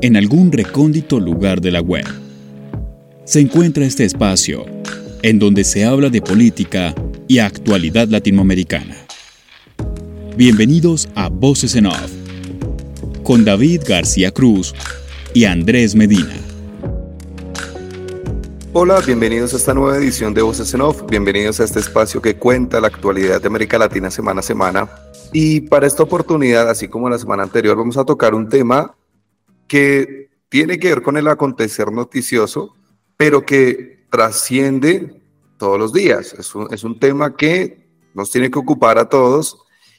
en algún recóndito lugar de la web. Se encuentra este espacio, en donde se habla de política y actualidad latinoamericana. Bienvenidos a Voces en Off, con David García Cruz y Andrés Medina. Hola, bienvenidos a esta nueva edición de Voces en Off, bienvenidos a este espacio que cuenta la actualidad de América Latina semana a semana. Y para esta oportunidad, así como la semana anterior, vamos a tocar un tema que tiene que ver con el acontecer noticioso, pero que trasciende todos los días. Es un, es un tema que nos tiene que ocupar a todos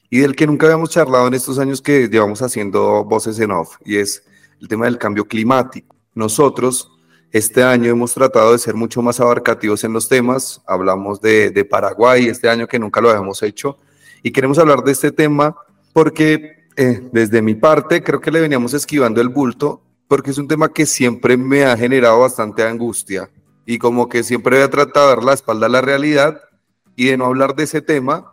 y del que nunca habíamos charlado en estos años que llevamos haciendo voces en off, y es el tema del cambio climático. Nosotros este año hemos tratado de ser mucho más abarcativos en los temas, hablamos de, de Paraguay este año que nunca lo habíamos hecho, y queremos hablar de este tema porque eh, desde mi parte, creo que le veníamos esquivando el bulto porque es un tema que siempre me ha generado bastante angustia y como que siempre he tratado de dar la espalda a la realidad y de no hablar de ese tema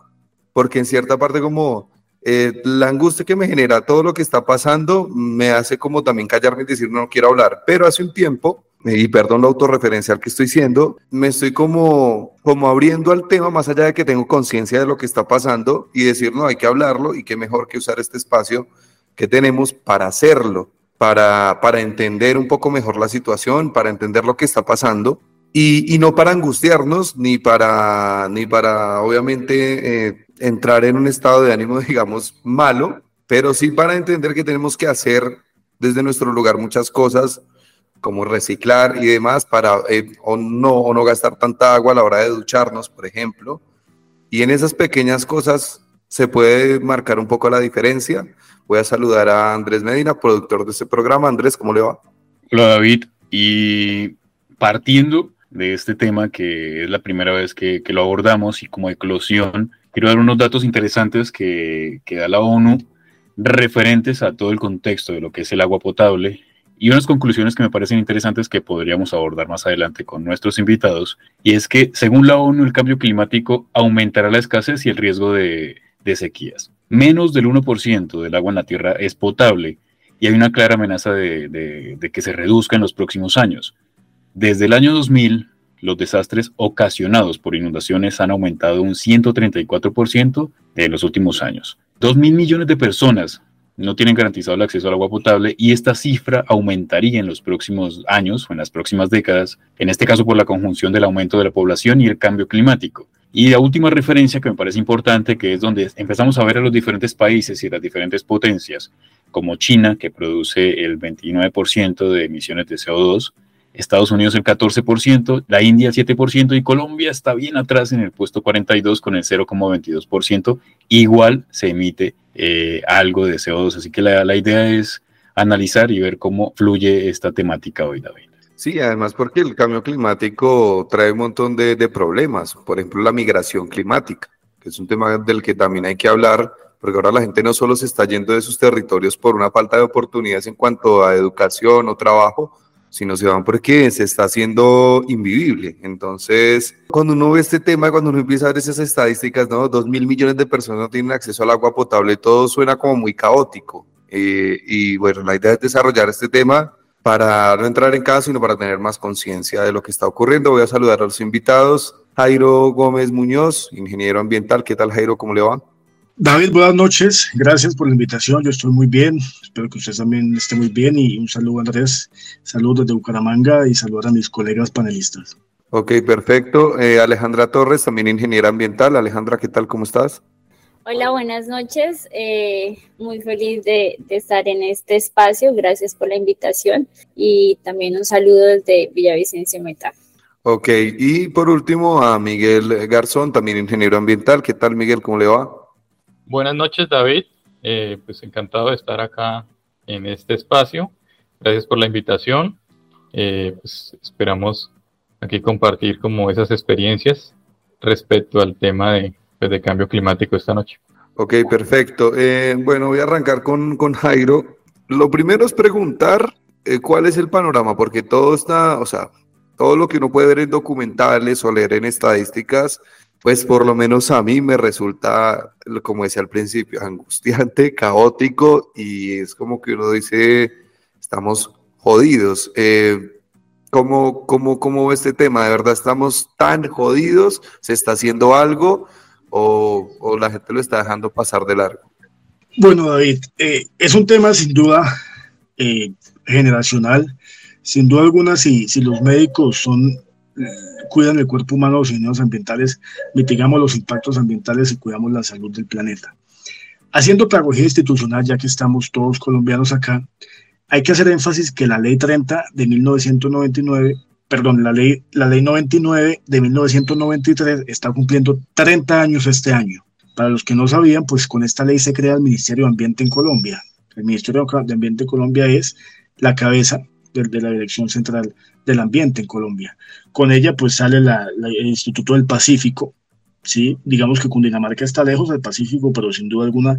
porque en cierta parte como eh, la angustia que me genera todo lo que está pasando me hace como también callarme y decir no, no quiero hablar. Pero hace un tiempo y perdón lo autorreferencial que estoy siendo, me estoy como, como abriendo al tema más allá de que tengo conciencia de lo que está pasando y decir, no, hay que hablarlo y qué mejor que usar este espacio que tenemos para hacerlo, para, para entender un poco mejor la situación, para entender lo que está pasando y, y no para angustiarnos ni para, ni para obviamente eh, entrar en un estado de ánimo, digamos, malo, pero sí para entender que tenemos que hacer desde nuestro lugar muchas cosas como reciclar y demás para eh, o, no, o no gastar tanta agua a la hora de ducharnos, por ejemplo. Y en esas pequeñas cosas se puede marcar un poco la diferencia. Voy a saludar a Andrés Medina, productor de este programa. Andrés, ¿cómo le va? Hola David, y partiendo de este tema que es la primera vez que, lo abordamos y como eclosión, quiero dar unos datos interesantes que, que da la ONU referentes a todo el contexto de lo que es el agua potable y unas conclusiones que me parecen interesantes que podríamos abordar más adelante con nuestros invitados, y es que según la ONU el cambio climático aumentará la escasez y el riesgo de, sequías. Menos del 1% del agua en la Tierra es potable y hay una clara amenaza de, que se reduzca en los próximos años. Desde el año 2000, los desastres ocasionados por inundaciones han aumentado un 134% en los últimos años. Dos mil millones de personas no tienen garantizado el acceso al agua potable y esta cifra aumentaría en los próximos años o en las próximas décadas, en este caso por la conjunción del aumento de la población y el cambio climático. Y la última referencia que me parece importante, que es donde empezamos a ver a los diferentes países y las diferentes potencias, como China, que produce el 29% de emisiones de CO2, Estados Unidos el 14%, la India el 7% y Colombia está bien atrás en el puesto 42 con el 0,22%. Igual se emite eh, algo de CO2, así que la, idea es analizar y ver cómo fluye esta temática hoy, David. Sí, además porque el cambio climático trae un montón de problemas, por ejemplo la migración climática, que es un tema del que también hay que hablar porque ahora la gente no solo se está yendo de sus territorios por una falta de oportunidades en cuanto a educación o trabajo, sino se van porque se está haciendo invivible. Entonces, cuando uno ve este tema, cuando uno empieza a ver esas estadísticas, ¿no? Dos mil millones de personas no tienen acceso al agua potable, todo suena como muy caótico. Eh, y bueno, la idea es desarrollar este tema para no entrar en casa, sino para tener más conciencia de lo que está ocurriendo. Voy a saludar a los invitados. Jairo Gómez Muñoz, ingeniero ambiental. ¿Qué tal, Jairo? ¿Cómo le va? David, buenas noches. Gracias por la invitación. Yo estoy muy bien. Espero que usted también esté muy bien. Y un saludo, Andrés. Saludos desde Bucaramanga y saludos a mis colegas panelistas. Ok, perfecto. Eh, Alejandra Torres, también ingeniera ambiental. Alejandra, ¿qué tal? ¿Cómo estás? Hola, buenas noches. Eh, muy feliz de, de, estar en este espacio. Gracias por la invitación. Y también un saludo desde Villavicencio Meta. Ok, y por último a Miguel Garzón, también ingeniero ambiental. ¿Qué tal, Miguel? ¿Cómo le va? Buenas noches, David. Eh, pues encantado de estar acá en este espacio. Gracias por la invitación. Eh, pues esperamos aquí compartir como esas experiencias respecto al tema de, pues, de cambio climático esta noche. Ok, perfecto. Eh, bueno, voy a arrancar con, con, Jairo. Lo primero es preguntar eh, cuál es el panorama, porque todo está, o sea, todo lo que uno puede ver en documentales o leer en estadísticas pues por lo menos a mí me resulta, como decía al principio, angustiante, caótico y es como que uno dice, estamos jodidos. Eh, ¿cómo, cómo, ¿Cómo este tema? ¿De verdad estamos tan jodidos? ¿Se está haciendo algo o, o la gente lo está dejando pasar de largo? Bueno, David, eh, es un tema sin duda eh, generacional. Sin duda alguna, si, si los médicos son, eh, cuidan el cuerpo humano, los ingenieros ambientales, mitigamos los impactos ambientales y cuidamos la salud del planeta. Haciendo pedagogía institucional, ya que estamos todos colombianos acá, hay que hacer énfasis que la ley 30 de 1999, perdón, la ley, la ley 99 de 1993 está cumpliendo 30 años este año. Para los que no sabían, pues con esta ley se crea el Ministerio de Ambiente en Colombia. El Ministerio de Ambiente en Colombia es la cabeza de, la Dirección Central del Ambiente en Colombia. Con ella pues sale el Instituto del Pacífico, ¿sí? Digamos que Cundinamarca está lejos del Pacífico, pero sin duda alguna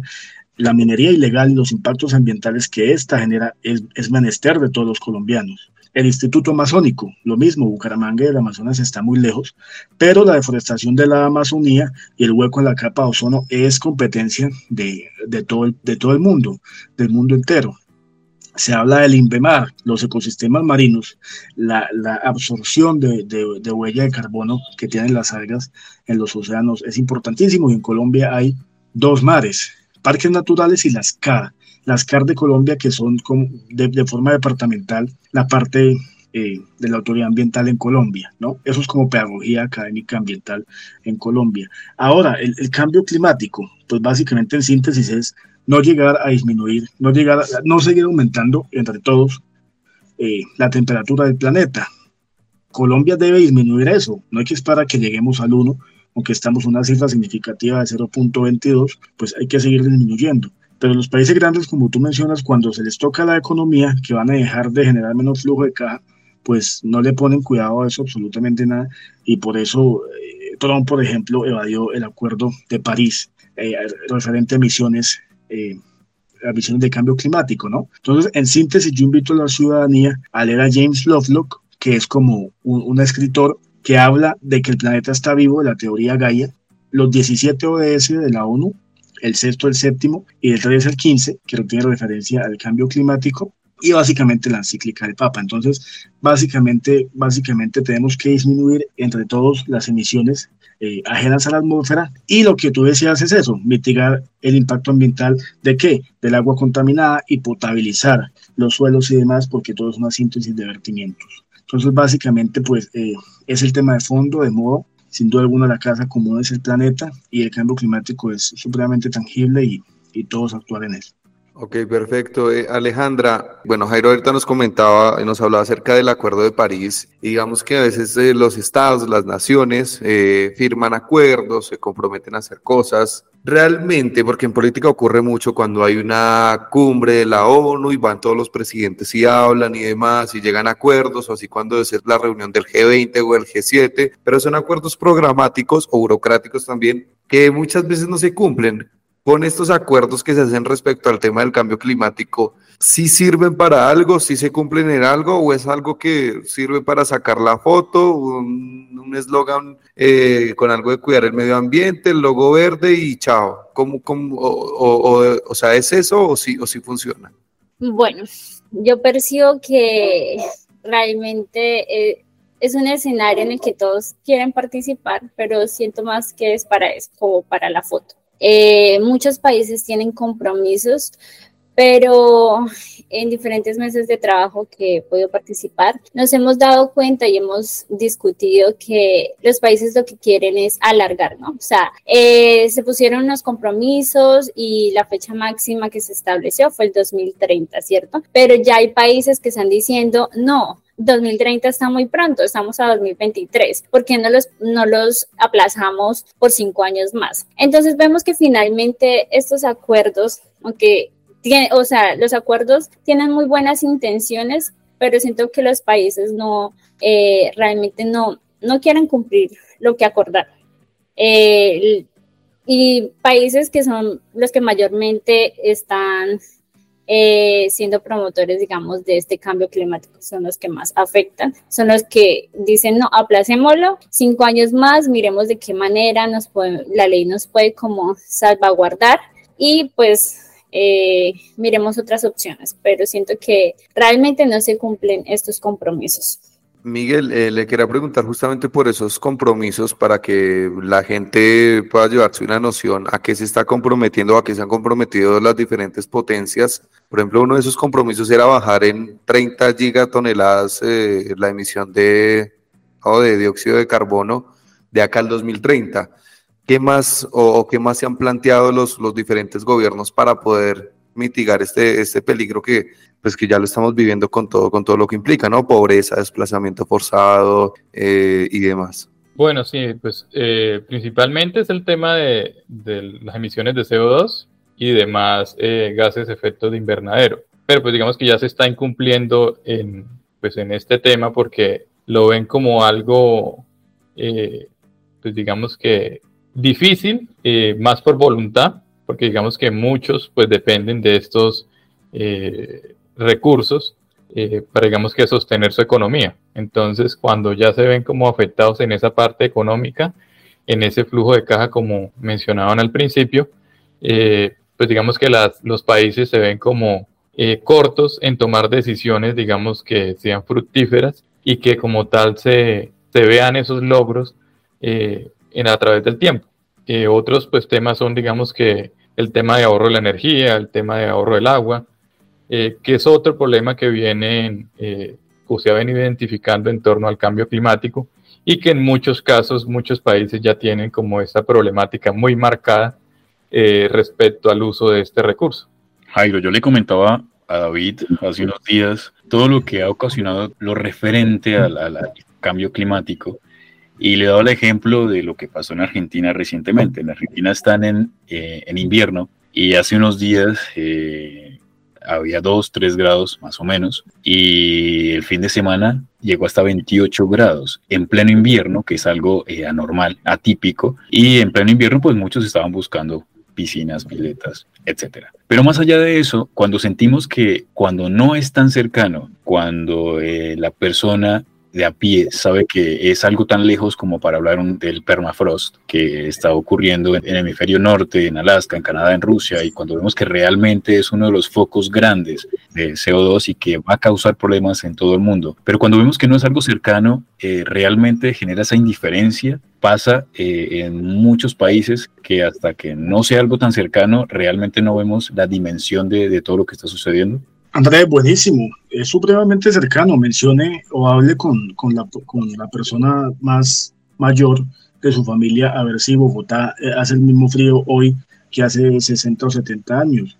la minería ilegal y los impactos ambientales que ésta genera es, es menester de todos los colombianos. El Instituto Amazónico, lo mismo, Bucaramanga y el Amazonas está muy lejos, pero la deforestación de la Amazonía y el hueco en la capa de ozono es competencia de, todo, el, de todo el mundo, del mundo entero se habla del INVEMAR, los ecosistemas marinos, la, absorción de, de, huella de carbono que tienen las algas en los océanos es importantísimo y en Colombia hay dos mares, parques naturales y las CAR las CAR de Colombia, que son de, forma departamental la parte eh, de la autoridad ambiental en Colombia, ¿no? Eso es como pedagogía académica ambiental en Colombia. Ahora, el, cambio climático, pues básicamente en síntesis es no llegar a disminuir, no llegar, no seguir aumentando entre todos eh, la temperatura del planeta. Colombia debe disminuir eso, no hay que esperar que lleguemos al 1, aunque estamos en una cifra significativa de 0.22, pues hay que seguir disminuyendo. Pero los países grandes, como tú mencionas, cuando se les toca la economía, que van a dejar de generar menos flujo de caja, pues no le ponen cuidado a eso absolutamente nada. Y por eso eh, Trump, por ejemplo, evadió el acuerdo de París eh, referente a emisiones. Eh, a emisiones de cambio climático, ¿no? Entonces, en síntesis, yo invito a la ciudadanía a leer a James Lovelock, que es como un, un escritor que habla de que el planeta está vivo, de la teoría Gaia, los 17 ODS de la ONU el sexto, el séptimo y el 3 el 15, que tiene referencia al cambio climático y básicamente la encíclica del Papa. Entonces, básicamente, básicamente tenemos que disminuir entre todos las emisiones eh, ajenas a la atmósfera y lo que tú decías es eso, mitigar el impacto ambiental de qué? Del agua contaminada y potabilizar los suelos y demás porque todo es una síntesis de vertimientos. Entonces, básicamente, pues eh, es el tema de fondo, de modo sin duda alguna la casa común es el planeta y el cambio climático es supremamente tangible y, y todos actuar en él. Ok, perfecto. Eh, Alejandra, bueno, Jairo ahorita nos comentaba, y nos hablaba acerca del Acuerdo de París. Digamos que a veces eh, los estados, las naciones eh, firman acuerdos, se comprometen a hacer cosas. Realmente, porque en política ocurre mucho cuando hay una cumbre de la ONU y van todos los presidentes y hablan y demás y llegan a acuerdos, o así cuando es la reunión del G20 o el G7, pero son acuerdos programáticos o burocráticos también que muchas veces no se cumplen con estos acuerdos que se hacen respecto al tema del cambio climático, ¿sí sirven para algo, sí se cumplen en algo o es algo que sirve para sacar la foto, un eslogan eh, con algo de cuidar el medio ambiente, el logo verde y chao? ¿Cómo, cómo o, o, sea, ¿es eso o sí, o sí funciona? Bueno, yo percibo que realmente... Eh, es un escenario en el que todos quieren participar, pero siento más que es para eso, como para la foto. Eh, muchos países tienen compromisos, pero en diferentes meses de trabajo que he podido participar, nos hemos dado cuenta y hemos discutido que los países lo que quieren es alargar, ¿no? O sea, eh, se pusieron unos compromisos y la fecha máxima que se estableció fue el 2030, ¿cierto? Pero ya hay países que están diciendo, no, 2030 está muy pronto, estamos a 2023, ¿por qué no los, no los aplazamos por cinco años más? Entonces vemos que finalmente estos acuerdos, aunque tiene, o sea, los acuerdos tienen muy buenas intenciones, pero siento que los países no, eh, realmente no, no quieren cumplir lo que acordaron. Eh, y países que son los que mayormente están eh, siendo promotores, digamos, de este cambio climático, son los que más afectan, son los que dicen, no, aplacémoslo, cinco años más, miremos de qué manera nos puede, la ley nos puede como salvaguardar y pues eh, miremos otras opciones, pero siento que realmente no se cumplen estos compromisos. Miguel, eh, le quería preguntar justamente por esos compromisos para que la gente pueda llevarse una noción a qué se está comprometiendo, a qué se han comprometido las diferentes potencias. Por ejemplo, uno de esos compromisos era bajar en 30 gigatoneladas eh, la emisión de, de dióxido de carbono de acá al 2030. ¿Qué más o, qué más se han planteado los, los diferentes gobiernos para poder mitigar este, este peligro que, pues que ya lo estamos viviendo con todo, con todo lo que implica, ¿no? Pobreza, desplazamiento forzado eh, y demás. Bueno, sí, pues eh, principalmente es el tema de, las emisiones de CO2 y demás eh, gases de efecto de invernadero. Pero pues digamos que ya se está incumpliendo en, pues en este tema porque lo ven como algo, pues digamos que difícil, más por voluntad, porque digamos que muchos pues dependen de estos eh, recursos eh, para digamos que sostener su economía. Entonces cuando ya se ven como afectados en esa parte económica, en ese flujo de caja como mencionaban al principio, eh, pues digamos que las, los países se ven como cortos en tomar decisiones, digamos que sean fructíferas y que como tal se, se vean esos logros en, a través del tiempo. Otros pues temas son digamos que el tema de ahorro de la energía, el tema de ahorro del agua, eh, que es otro problema que viene, eh, o se venido identificando en torno al cambio climático y que en muchos casos muchos países ya tienen como esta problemática muy marcada eh, respecto al uso de este recurso. Jairo, yo le comentaba a David hace unos días todo lo que ha ocasionado lo referente al cambio climático y le he dado el ejemplo de lo que pasó en Argentina recientemente. En Argentina están en, eh, en invierno y hace unos días eh, había 2, 3 grados más o menos y el fin de semana llegó hasta 28 grados en pleno invierno, que es algo eh, anormal, atípico. Y en pleno invierno pues muchos estaban buscando piscinas, piletas, etcétera. Pero más allá de eso, cuando sentimos que cuando no es tan cercano, cuando la persona de a pie sabe que es algo tan lejos como para hablar del permafrost que está ocurriendo en, el hemisferio norte, en Alaska, en Canadá, en Rusia, y cuando vemos que realmente es uno de los focos grandes de CO2 y que va a causar problemas en todo el mundo. Pero cuando vemos que no es algo cercano, eh, realmente genera esa indiferencia. Pasa eh, en muchos países que hasta que no sea algo tan cercano, realmente no vemos la dimensión de, de todo lo que está sucediendo. Andrés, buenísimo. Es supremamente cercano. Mencione o hable con, con, la, con la persona más mayor de su familia a ver si Bogotá eh, hace el mismo frío hoy que hace 60 o 70 años.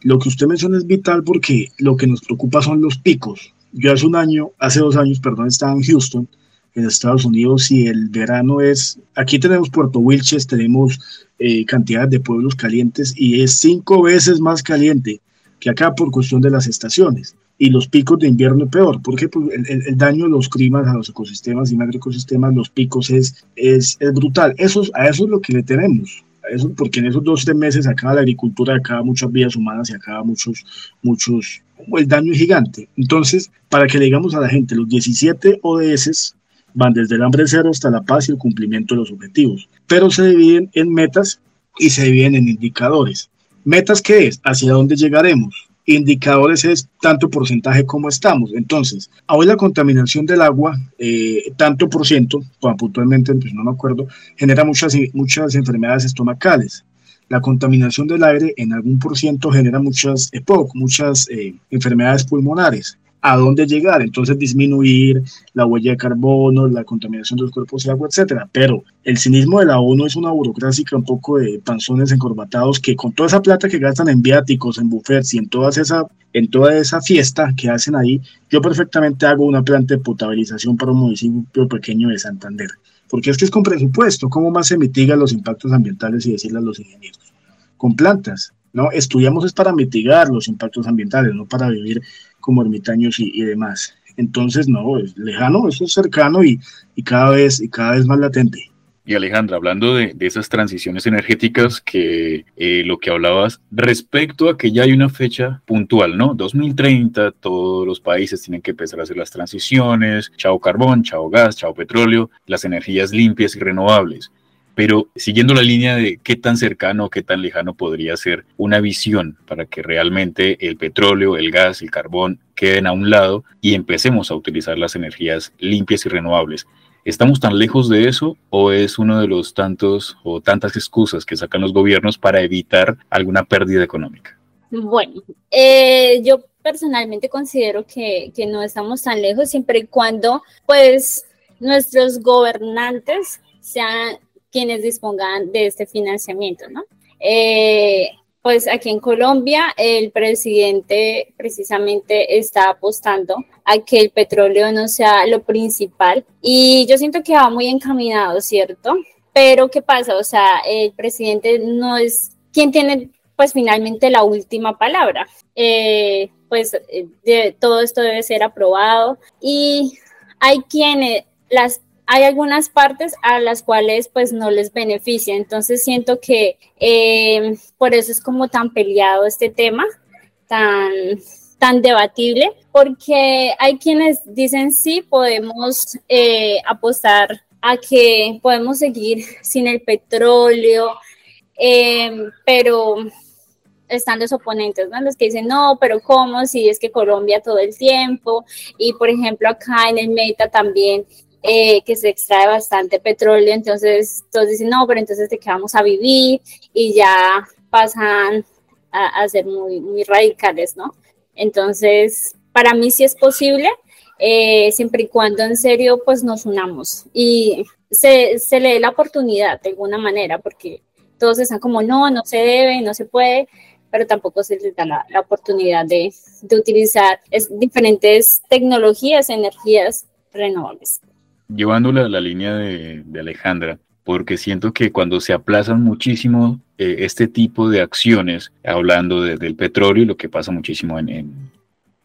Lo que usted menciona es vital porque lo que nos preocupa son los picos. Yo hace un año, hace dos años, perdón, estaba en Houston, en Estados Unidos, y el verano es, aquí tenemos Puerto Wilches, tenemos eh, cantidad de pueblos calientes y es cinco veces más caliente que acá por cuestión de las estaciones. Y los picos de invierno peor, porque pues, el, daño de los climas a los ecosistemas y macroecosistemas, los picos es, es, es brutal. Eso, a eso es lo que le tenemos. eso, porque en esos dos tres meses acaba la agricultura, acaba muchas vidas humanas y acaba muchos, muchos, el daño es gigante. Entonces, para que le digamos a la gente, los 17 ODS van desde el hambre cero hasta la paz y el cumplimiento de los objetivos, pero se dividen en metas y se dividen en indicadores. Metas, ¿qué es? ¿Hacia dónde llegaremos? Indicadores es tanto porcentaje como estamos. Entonces, hoy la contaminación del agua, eh, tanto por ciento, puntualmente, pues no me acuerdo, genera muchas, muchas enfermedades estomacales. La contaminación del aire en algún por ciento genera muchas EPOC, muchas eh, enfermedades pulmonares a dónde llegar, entonces disminuir la huella de carbono, la contaminación de los cuerpos de agua, etcétera. Pero el cinismo de la ONU es una burocrática un poco de panzones encorbatados que con toda esa plata que gastan en viáticos, en buffets y en, todas esa, en toda esa fiesta que hacen ahí, yo perfectamente hago una planta de potabilización para un municipio pequeño de Santander. Porque es que es con presupuesto, ¿cómo más se mitigan los impactos ambientales y decirle a los ingenieros? Con plantas, ¿no? Estudiamos es para mitigar los impactos ambientales, no para vivir como ermitaños y, demás. Entonces, no, es lejano, eso es cercano y, cada, vez, y cada vez más latente. Y Alejandra, hablando de, esas transiciones energéticas, que eh, lo que hablabas respecto a que ya hay una fecha puntual, ¿no? 2030, todos los países tienen que empezar a hacer las transiciones, chao carbón, chao gas, chao petróleo, las energías limpias y renovables. Pero siguiendo la línea de qué tan cercano o qué tan lejano podría ser una visión para que realmente el petróleo, el gas, el carbón queden a un lado y empecemos a utilizar las energías limpias y renovables. ¿Estamos tan lejos de eso o es uno de los tantos o tantas excusas que sacan los gobiernos para evitar alguna pérdida económica? Bueno, eh, yo personalmente considero que, que, no estamos tan lejos siempre y cuando pues nuestros gobernantes sean quienes dispongan de este financiamiento, ¿no? Eh, pues aquí en Colombia el presidente precisamente está apostando a que el petróleo no sea lo principal y yo siento que va muy encaminado, ¿cierto? Pero ¿qué pasa? O sea, el presidente no es quien tiene pues finalmente la última palabra. Eh, pues de, todo esto debe ser aprobado y hay quienes, las hay algunas partes a las cuales pues no les beneficia. Entonces siento que eh, por eso es como tan peleado este tema, tan, tan debatible, porque hay quienes dicen sí, podemos eh, apostar a que podemos seguir sin el petróleo, eh, pero están los oponentes, ¿no? Los que dicen, no, pero ¿cómo? Si es que Colombia todo el tiempo, y por ejemplo acá en el Meta también eh, que se extrae bastante petróleo, entonces todos dicen, no, pero entonces de qué vamos a vivir y ya pasan a, ser muy, muy radicales, ¿no? Entonces, para mí sí es posible, eh, siempre y cuando en serio pues nos unamos y se, se le dé la oportunidad de alguna manera, porque todos están como, no, no se debe, no se puede, pero tampoco se les da la, la oportunidad de, de utilizar es, diferentes tecnologías, energías renovables llevándole a la línea de, Alejandra, porque siento que cuando se aplazan muchísimo eh, este tipo de acciones, hablando del petróleo y lo que pasa muchísimo en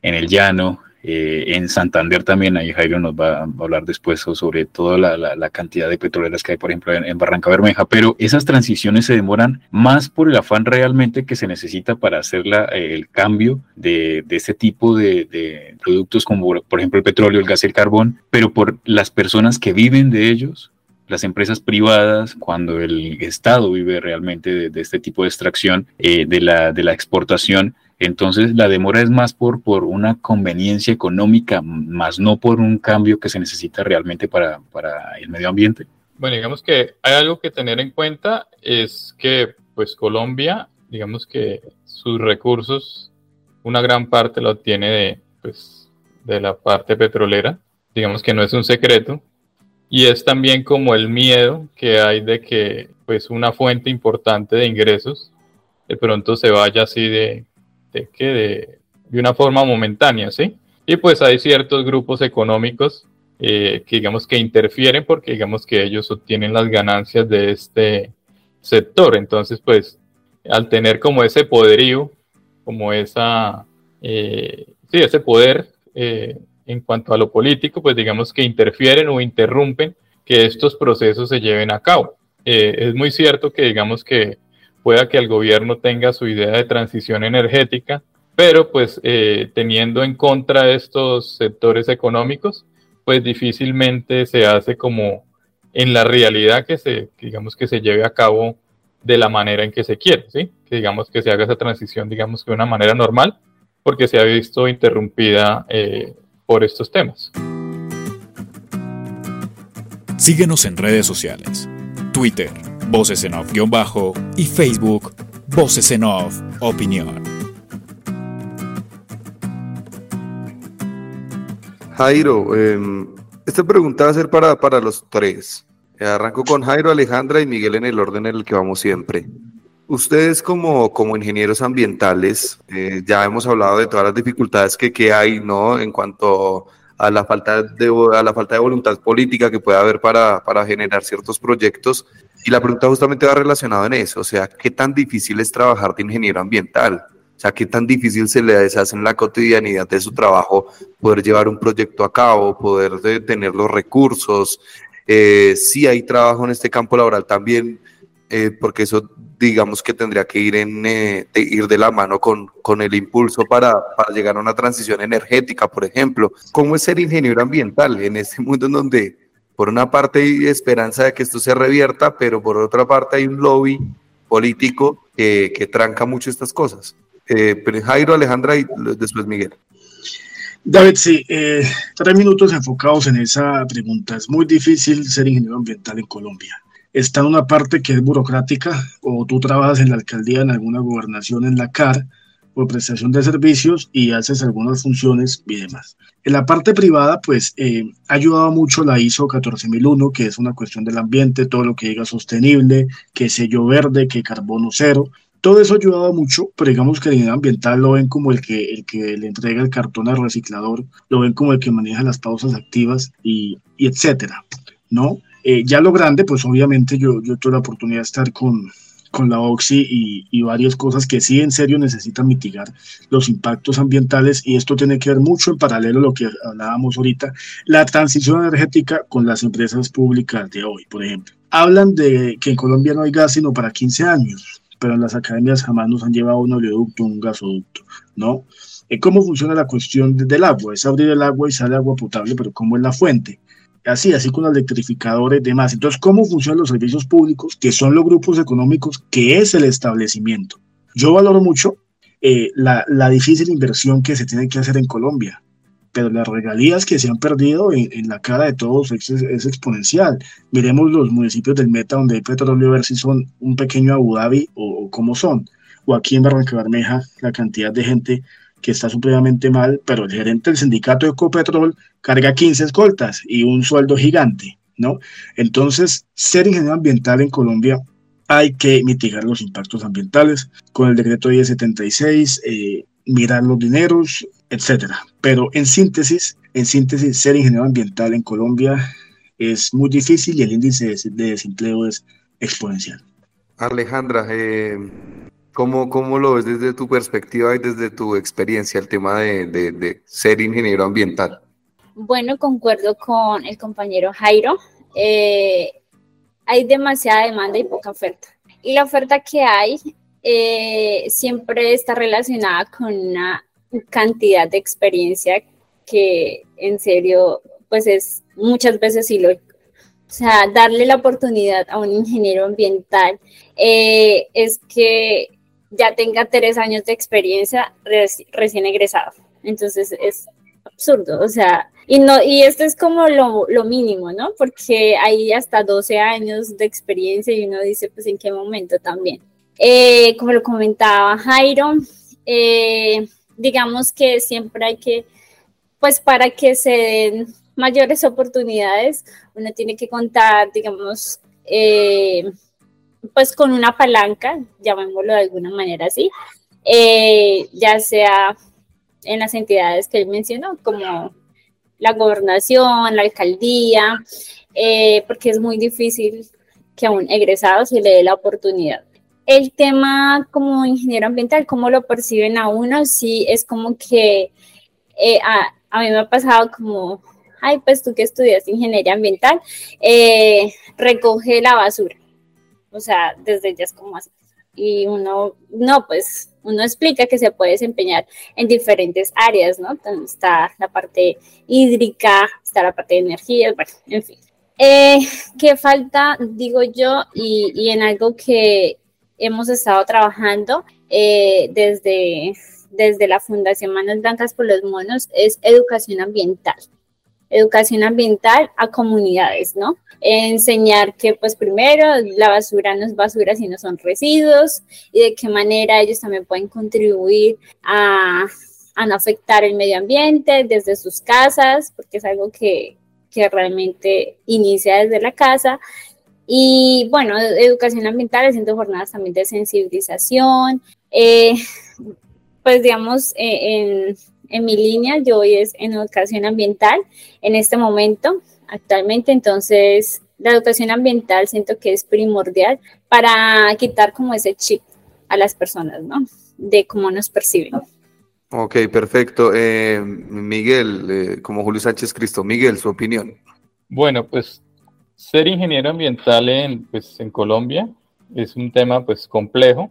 el llano, eh, en Santander también, ahí Jairo nos va a hablar después sobre toda la, cantidad de petroleras que hay, por ejemplo, en, Barranca Bermeja, pero esas transiciones se demoran más por el afán realmente que se necesita para hacer el cambio de, este tipo de, productos como, por ejemplo, el petróleo, el gas y el carbón, pero por las personas que viven de ellos, las empresas privadas, cuando el Estado vive realmente de, este tipo de extracción, eh, de, de la exportación, entonces la demora es más por, por una conveniencia económica, más no por un cambio que se necesita realmente para, para el medio ambiente. Bueno, digamos que hay algo que tener en cuenta, es que pues Colombia, digamos que sus recursos, una gran parte lo obtiene de, pues, de la parte petrolera, digamos que no es un secreto, y es también como el miedo que hay de que pues una fuente importante de ingresos de pronto se vaya así de, de, una forma momentánea, ¿sí? Y pues hay ciertos grupos económicos eh, que digamos que interfieren porque digamos que ellos obtienen las ganancias de este sector. Entonces, pues al tener como ese poderío, como esa, eh, sí, ese poder eh, en cuanto a lo político, pues digamos que interfieren o interrumpen que estos procesos se lleven a cabo. es muy cierto que digamos que pueda que el gobierno tenga su idea de transición energética, pero pues eh, teniendo en contra estos sectores económicos, pues difícilmente se hace como en la realidad que se, digamos que se lleve a cabo de la manera en que se quiere, ¿sí? Que digamos que se haga esa transición, digamos que de una manera normal, porque se ha visto interrumpida eh, por estos temas. Síguenos en redes sociales. Twitter, Voces en Off-Bajo y Facebook, Voces en Off Opinión. Jairo, em, esta pregunta va a ser para, para los tres. Arranco con Jairo, Alejandra y Miguel en el orden en el que vamos siempre. Ustedes como, como ingenieros ambientales, eh, ya hemos hablado de todas las dificultades que, que hay, ¿no? En cuanto a la falta de, a la falta de voluntad política que puede haber para, para generar ciertos proyectos y la pregunta justamente va relacionada en eso, o sea, ¿qué tan difícil es trabajar de ingeniero ambiental? O sea, ¿qué tan difícil se le hace en la cotidianidad de su trabajo poder llevar un proyecto a cabo, poder tener los recursos? Eh, si hay trabajo en este campo laboral también, eh, porque eso digamos que tendría que ir, en, eh, de, ir de la mano con, con el impulso para, para, llegar a una transición energética, por ejemplo. ¿Cómo es ser ingeniero ambiental en este mundo en donde por una parte hay esperanza de que esto se revierta, pero por otra parte hay un lobby político que, tranca mucho estas cosas. Eh, Jairo, Alejandra y después Miguel. David, sí, eh, tres minutos enfocados en esa pregunta. Es muy difícil ser ingeniero ambiental en Colombia. Está en una parte que es burocrática, o tú trabajas en la alcaldía, en alguna gobernación, en la CAR, por prestación de servicios y haces algunas funciones y demás. En la parte privada, pues eh, ha ayudado mucho la ISO 14001, que es una cuestión del ambiente, todo lo que diga sostenible, que sello verde, que carbono cero. Todo eso ha ayudado mucho, pero digamos que el ingeniero ambiental lo ven como el que, el que le entrega el cartón al reciclador, lo ven como el que maneja las pausas activas y, y etcétera, ¿no? Eh, ya lo grande, pues obviamente yo, yo tuve la oportunidad de estar con, con la OXI y, y, varias cosas que sí en serio necesitan mitigar los impactos ambientales y esto tiene que ver mucho en paralelo a lo que hablábamos ahorita, la transición energética con las empresas públicas de hoy, por ejemplo. Hablan de que en Colombia no hay gas sino para 15 años, pero en las academias jamás nos han llevado un oleoducto, un gasoducto, ¿no? Eh, ¿Cómo funciona la cuestión del agua? Es abrir el agua y sale agua potable, pero ¿cómo es la fuente? Así, así con electrificadores demás. Entonces, ¿cómo funcionan los servicios públicos, que son los grupos económicos, que es el establecimiento? Yo valoro mucho eh, la, la, difícil inversión que se tiene que hacer en Colombia, pero las regalías que se han perdido en, la cara de todos es, es, exponencial. Miremos los municipios del Meta donde hay petróleo, a ver si son un pequeño Abu Dhabi o, o cómo son. O aquí en Barranca Bermeja, la cantidad de gente que está supremamente mal, pero el gerente del sindicato de Ecopetrol carga 15 escoltas y un sueldo gigante, ¿no? Entonces, ser ingeniero ambiental en Colombia hay que mitigar los impactos ambientales con el decreto 1076, eh, mirar los dineros, etcétera. Pero en síntesis, en síntesis, ser ingeniero ambiental en Colombia es muy difícil y el índice de desempleo es exponencial. Alejandra, eh, ¿Cómo, ¿Cómo, lo ves desde tu perspectiva y desde tu experiencia el tema de, de, ser ingeniero ambiental? Bueno, concuerdo con el compañero Jairo. Eh, hay demasiada demanda y poca oferta. Y la oferta que hay eh, siempre está relacionada con una cantidad de experiencia que en serio, pues es muchas veces lo o sea, darle la oportunidad a un ingeniero ambiental eh, es que ya tenga tres años de experiencia recién egresado. Entonces es absurdo, o sea, y no, y esto es como lo, lo, mínimo, ¿no? Porque hay hasta 12 años de experiencia y uno dice, pues, ¿en qué momento también? Eh, como lo comentaba Jairo, eh, digamos que siempre hay que, pues, para que se den mayores oportunidades, uno tiene que contar, digamos, eh, pues con una palanca, llamémoslo de alguna manera así, eh, ya sea en las entidades que él mencionó, como la gobernación, la alcaldía, eh, porque es muy difícil que a un egresado se le dé la oportunidad. El tema como ingeniero ambiental, ¿cómo lo perciben a uno? Sí, es como que eh, a, a, mí me ha pasado como, ay, pues tú que estudias ingeniería ambiental, recoge la basura o sea, desde ya es como así. Y uno, no, pues uno explica que se puede desempeñar en diferentes áreas, ¿no? está la parte hídrica, está la parte de energía, bueno, en fin. Eh, ¿Qué falta, digo yo, y, y, en algo que hemos estado trabajando eh, desde, desde la Fundación Manos Blancas por los Monos, es educación ambiental educación ambiental a comunidades, ¿no? Enseñar que pues primero la basura no es basura, sino son residuos y de qué manera ellos también pueden contribuir a, no afectar el medio ambiente desde sus casas, porque es algo que, que realmente inicia desde la casa. Y bueno, educación ambiental, haciendo jornadas también de sensibilización. Eh, pues digamos, eh, en, en mi línea, yo hoy es en educación ambiental en este momento, actualmente, entonces la educación ambiental siento que es primordial para quitar como ese chip a las personas, ¿no? De cómo nos perciben. Ok, perfecto. Eh, Miguel, eh, como Julio Sánchez Cristo, Miguel, su opinión. Bueno, pues ser ingeniero ambiental en, pues, en Colombia es un tema pues complejo,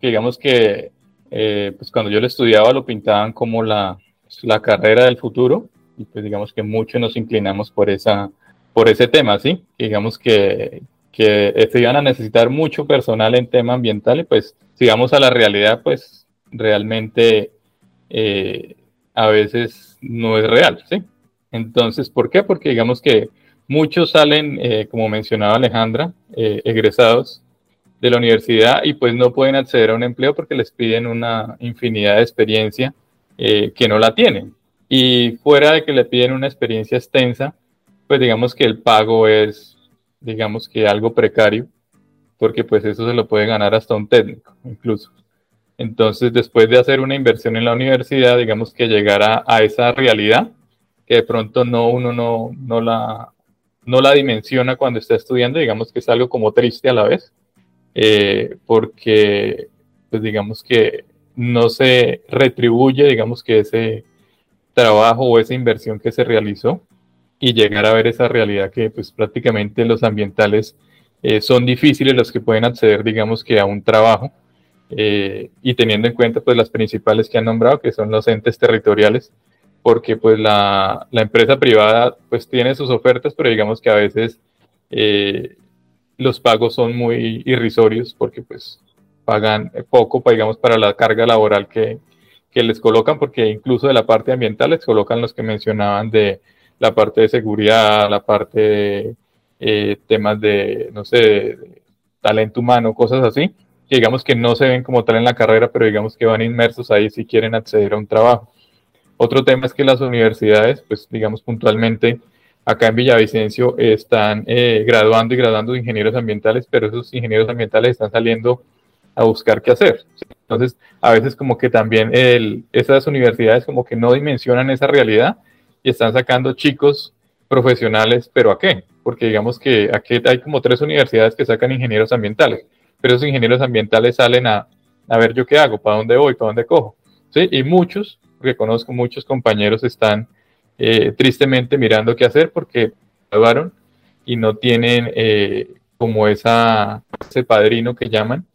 que digamos que eh, pues cuando yo lo estudiaba lo pintaban como la, la carrera del futuro y pues digamos que muchos nos inclinamos por esa, por ese tema, ¿sí? Digamos que, que se iban a necesitar mucho personal en tema ambiental y pues si vamos a la realidad, pues realmente eh, a veces no es real, ¿sí? Entonces, ¿por qué? Porque digamos que muchos salen, eh, como mencionaba Alejandra, eh, egresados de la universidad y pues no pueden acceder a un empleo porque les piden una infinidad de experiencia que no la tienen. Y fuera de que le piden una experiencia extensa, pues digamos que el pago es, digamos que algo precario, porque pues eso se lo puede ganar hasta un técnico incluso. Entonces, después de hacer una inversión en la universidad, digamos que llegar a, esa realidad, que de pronto no, uno no, no, la, no la dimensiona cuando está estudiando, digamos que es algo como triste a la vez, eh, porque, pues digamos que no se retribuye, digamos que ese trabajo o esa inversión que se realizó y llegar a ver esa realidad que pues prácticamente los ambientales eh, son difíciles los que pueden acceder, digamos que a un trabajo eh, y teniendo en cuenta pues las principales que han nombrado, que son los entes territoriales, porque pues la, la empresa privada pues tiene sus ofertas, pero digamos que a veces eh, los pagos son muy irrisorios porque pues pagan poco, digamos, para la carga laboral que, que les colocan, porque incluso de la parte ambiental les colocan los que mencionaban de la parte de seguridad, la parte de eh, temas de, no sé, talento humano, cosas así, digamos que no se ven como tal en la carrera, pero digamos que van inmersos ahí si quieren acceder a un trabajo. Otro tema es que las universidades, pues digamos puntualmente, acá en Villavicencio están eh, graduando y graduando de ingenieros ambientales, pero esos ingenieros ambientales están saliendo a buscar qué hacer. Entonces, a veces como que también el, esas universidades como que no dimensionan esa realidad y están sacando chicos profesionales, pero ¿a qué? Porque digamos que aquí hay como tres universidades que sacan ingenieros ambientales pero esos ingenieros ambientales salen a, a ver yo qué hago, para dónde voy, para dónde cojo. ¿Sí? Y muchos, reconozco, muchos compañeros están eh, tristemente mirando qué hacer porque graduaron y no tienen eh, como esa, ese padrino que llaman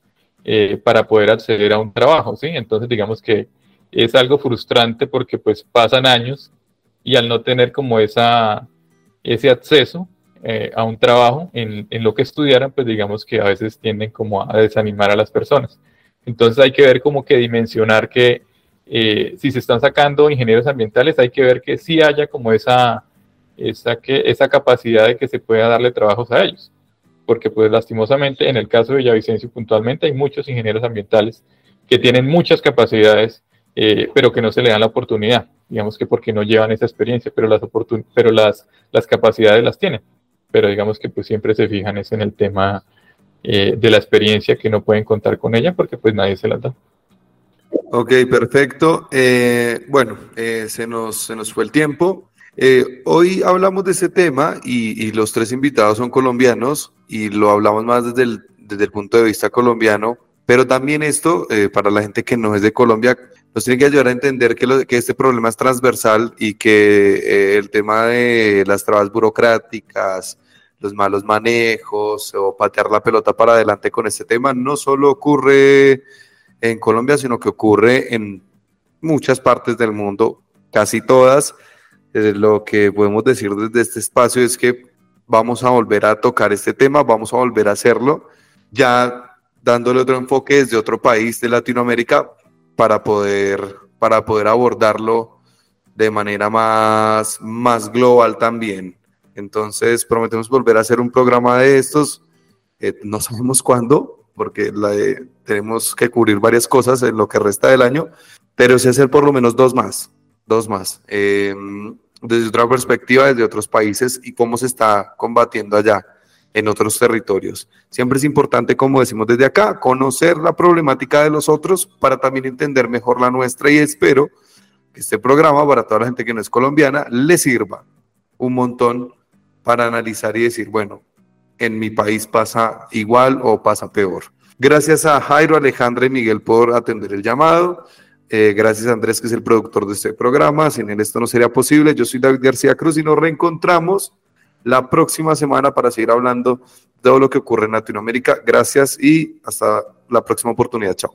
eh, para poder acceder a un trabajo, ¿sí? Entonces digamos que es algo frustrante porque pues pasan años y al no tener como esa, ese acceso, a un trabajo en, en, lo que estudiaran, pues digamos que a veces tienden como a desanimar a las personas. Entonces hay que ver como que dimensionar que eh, si se están sacando ingenieros ambientales, hay que ver que sí haya como esa, esa, que, esa capacidad de que se pueda darle trabajos a ellos. Porque pues lastimosamente en el caso de Villavicencio puntualmente hay muchos ingenieros ambientales que tienen muchas capacidades, eh, pero que no se le dan la oportunidad. Digamos que porque no llevan esa experiencia, pero las, pero las, las capacidades las tienen pero digamos que pues siempre se fijan es en el tema eh, de la experiencia que no pueden contar con ella porque pues nadie se la da. Ok, perfecto. Eh, bueno, eh, se, nos, se nos fue el tiempo. hoy hablamos de ese tema y, y, los tres invitados son colombianos y lo hablamos más desde el, desde el punto de vista colombiano, pero también esto, para la gente que no es de Colombia, nos tiene que ayudar a entender que, lo, que este problema es transversal y que el tema de las trabas burocráticas, los malos manejos o patear la pelota para adelante con este tema no solo ocurre en Colombia, sino que ocurre en muchas partes del mundo, casi todas. Eh, lo que podemos decir desde este espacio es que vamos a volver a tocar este tema, vamos a volver a hacerlo, ya dándole otro enfoque desde otro país de Latinoamérica para poder, para poder abordarlo de manera más, más global también. Entonces, prometemos volver a hacer un programa de estos. Eh, no sabemos cuándo, porque tenemos que cubrir varias cosas en lo que resta del año, pero sí hacer por lo menos dos más, dos más, em, desde otra perspectiva, desde otros países y cómo se está combatiendo allá en otros territorios. Siempre es importante, como decimos desde acá, conocer la problemática de los otros para también entender mejor la nuestra y espero que este programa para toda la gente que no es colombiana le sirva un montón para analizar y decir, bueno, en mi país pasa igual o pasa peor. Gracias a Jairo, Alejandra y Miguel por atender el llamado. Eh, gracias a Andrés, que es el productor de este programa. Sin él esto no sería posible. Yo soy David García Cruz y nos reencontramos la próxima semana para seguir hablando de todo lo que ocurre en Latinoamérica. Gracias y hasta la próxima oportunidad. Chao.